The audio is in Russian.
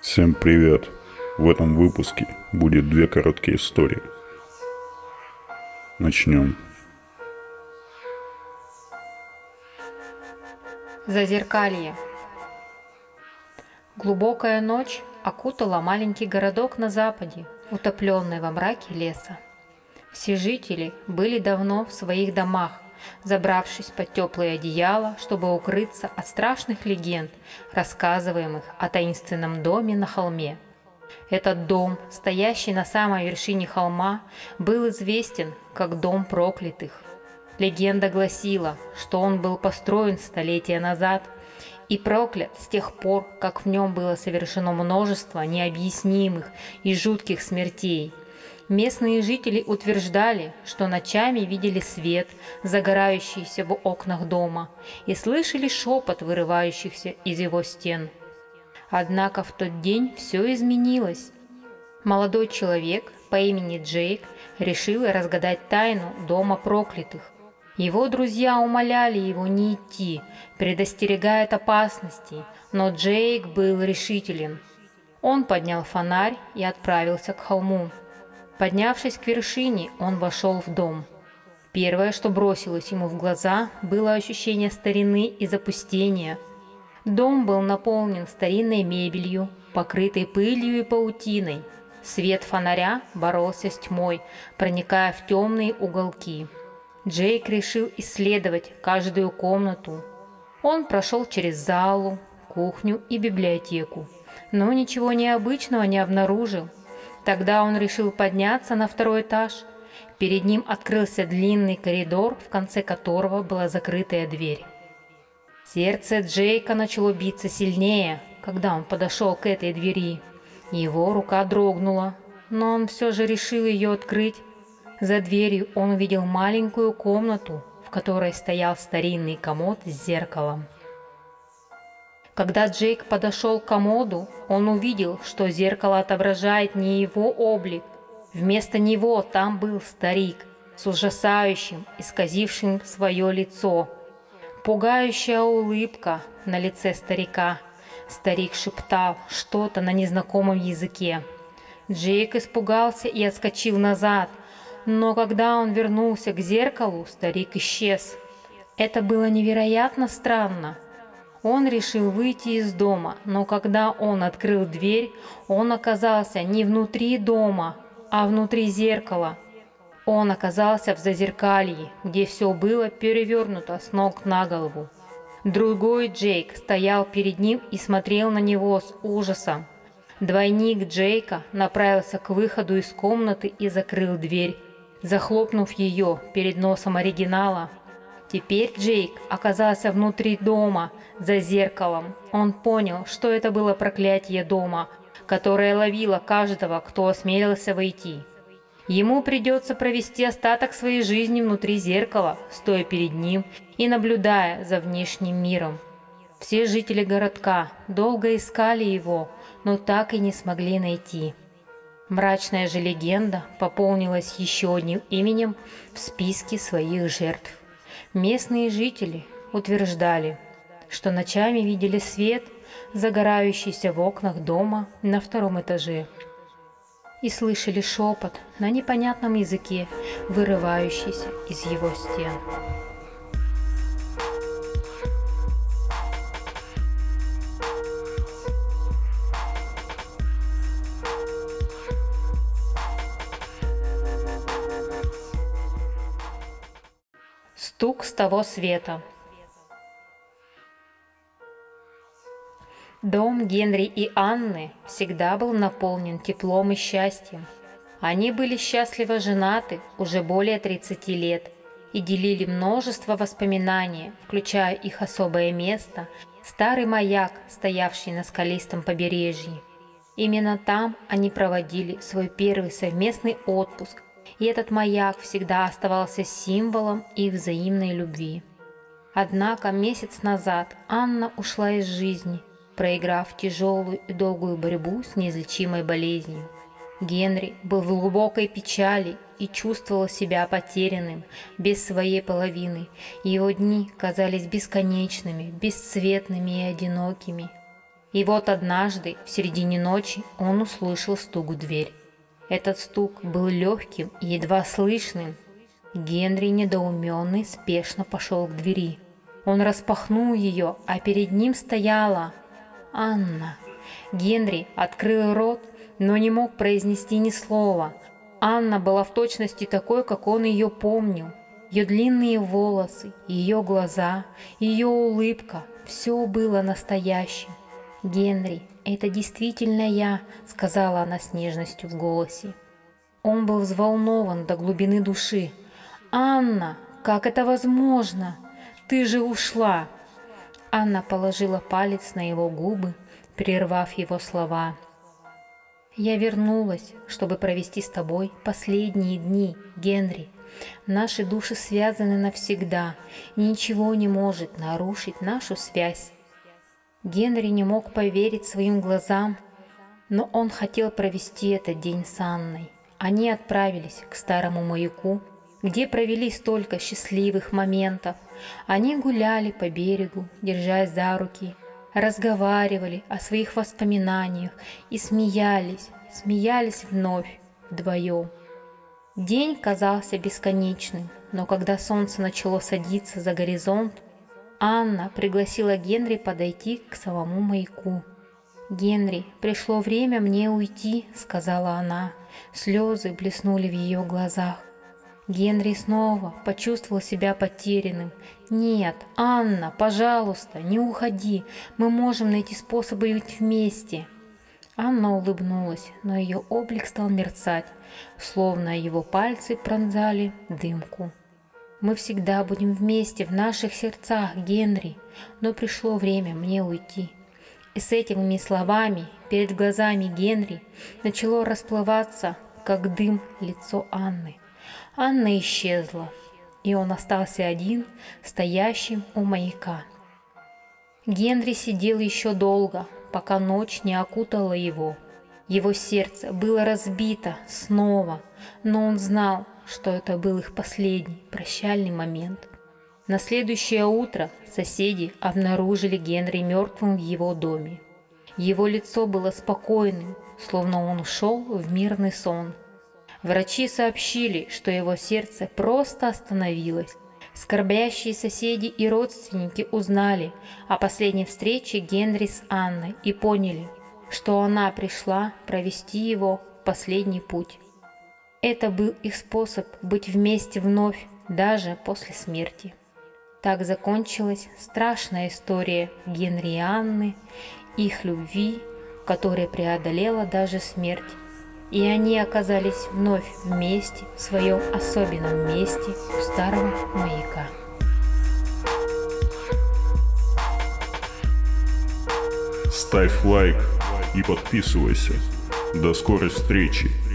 Всем привет! В этом выпуске будет две короткие истории. Начнем. Зазеркалье. Глубокая ночь окутала маленький городок на западе, утопленный во мраке леса. Все жители были давно в своих домах, забравшись под теплые одеяла, чтобы укрыться от страшных легенд, рассказываемых о таинственном доме на холме. Этот дом, стоящий на самой вершине холма, был известен как Дом проклятых. Легенда гласила, что он был построен столетия назад и проклят с тех пор, как в нем было совершено множество необъяснимых и жутких смертей – Местные жители утверждали, что ночами видели свет, загорающийся в окнах дома, и слышали шепот, вырывающихся из его стен. Однако в тот день все изменилось. Молодой человек по имени Джейк решил разгадать тайну дома проклятых. Его друзья умоляли его не идти, предостерегая от опасностей, но Джейк был решителен. Он поднял фонарь и отправился к холму. Поднявшись к вершине, он вошел в дом. Первое, что бросилось ему в глаза, было ощущение старины и запустения. Дом был наполнен старинной мебелью, покрытой пылью и паутиной. Свет фонаря боролся с тьмой, проникая в темные уголки. Джейк решил исследовать каждую комнату. Он прошел через залу, кухню и библиотеку, но ничего необычного не обнаружил. Тогда он решил подняться на второй этаж. Перед ним открылся длинный коридор, в конце которого была закрытая дверь. Сердце Джейка начало биться сильнее, когда он подошел к этой двери. Его рука дрогнула, но он все же решил ее открыть. За дверью он увидел маленькую комнату, в которой стоял старинный комод с зеркалом. Когда Джейк подошел к комоду, он увидел, что зеркало отображает не его облик. Вместо него там был старик с ужасающим, исказившим свое лицо. Пугающая улыбка на лице старика. Старик шептал что-то на незнакомом языке. Джейк испугался и отскочил назад, но когда он вернулся к зеркалу, старик исчез. Это было невероятно странно. Он решил выйти из дома, но когда он открыл дверь, он оказался не внутри дома, а внутри зеркала. Он оказался в зазеркалье, где все было перевернуто с ног на голову. Другой Джейк стоял перед ним и смотрел на него с ужасом. Двойник Джейка направился к выходу из комнаты и закрыл дверь, захлопнув ее перед носом оригинала. Теперь Джейк оказался внутри дома, за зеркалом. Он понял, что это было проклятие дома, которое ловило каждого, кто осмелился войти. Ему придется провести остаток своей жизни внутри зеркала, стоя перед ним и наблюдая за внешним миром. Все жители городка долго искали его, но так и не смогли найти. Мрачная же легенда пополнилась еще одним именем в списке своих жертв. Местные жители утверждали, что ночами видели свет, загорающийся в окнах дома на втором этаже, и слышали шепот на непонятном языке, вырывающийся из его стен. Стук с того света. Дом Генри и Анны всегда был наполнен теплом и счастьем. Они были счастливо женаты уже более 30 лет и делили множество воспоминаний, включая их особое место – старый маяк, стоявший на скалистом побережье. Именно там они проводили свой первый совместный отпуск и этот маяк всегда оставался символом их взаимной любви. Однако месяц назад Анна ушла из жизни, проиграв тяжелую и долгую борьбу с неизлечимой болезнью. Генри был в глубокой печали и чувствовал себя потерянным, без своей половины. Его дни казались бесконечными, бесцветными и одинокими. И вот однажды, в середине ночи, он услышал стук в дверь. Этот стук был легким и едва слышным. Генри, недоуменный, спешно пошел к двери. Он распахнул ее, а перед ним стояла Анна. Генри открыл рот, но не мог произнести ни слова. Анна была в точности такой, как он ее помнил. Ее длинные волосы, ее глаза, ее улыбка – все было настоящим. «Генри, это действительно я», – сказала она с нежностью в голосе. Он был взволнован до глубины души. «Анна, как это возможно? Ты же ушла!» Анна положила палец на его губы, прервав его слова. «Я вернулась, чтобы провести с тобой последние дни, Генри. Наши души связаны навсегда, ничего не может нарушить нашу связь. Генри не мог поверить своим глазам, но он хотел провести этот день с Анной. Они отправились к старому маяку, где провели столько счастливых моментов. Они гуляли по берегу, держась за руки, разговаривали о своих воспоминаниях и смеялись, смеялись вновь вдвоем. День казался бесконечным, но когда солнце начало садиться за горизонт, Анна пригласила Генри подойти к самому маяку. «Генри, пришло время мне уйти», — сказала она. Слезы блеснули в ее глазах. Генри снова почувствовал себя потерянным. «Нет, Анна, пожалуйста, не уходи. Мы можем найти способы быть вместе». Анна улыбнулась, но ее облик стал мерцать, словно его пальцы пронзали дымку. Мы всегда будем вместе в наших сердцах, Генри, но пришло время мне уйти. И с этими словами перед глазами Генри начало расплываться, как дым, лицо Анны. Анна исчезла, и он остался один, стоящим у маяка. Генри сидел еще долго, пока ночь не окутала его. Его сердце было разбито снова, но он знал, что это был их последний прощальный момент. На следующее утро соседи обнаружили Генри мертвым в его доме. Его лицо было спокойным, словно он ушел в мирный сон. Врачи сообщили, что его сердце просто остановилось. Скорбящие соседи и родственники узнали о последней встрече Генри с Анной и поняли, что она пришла провести его в последний путь. Это был их способ быть вместе вновь, даже после смерти. Так закончилась страшная история Генри и Анны, их любви, которая преодолела даже смерть. И они оказались вновь вместе в своем особенном месте у старого маяка. Ставь лайк и подписывайся. До скорой встречи!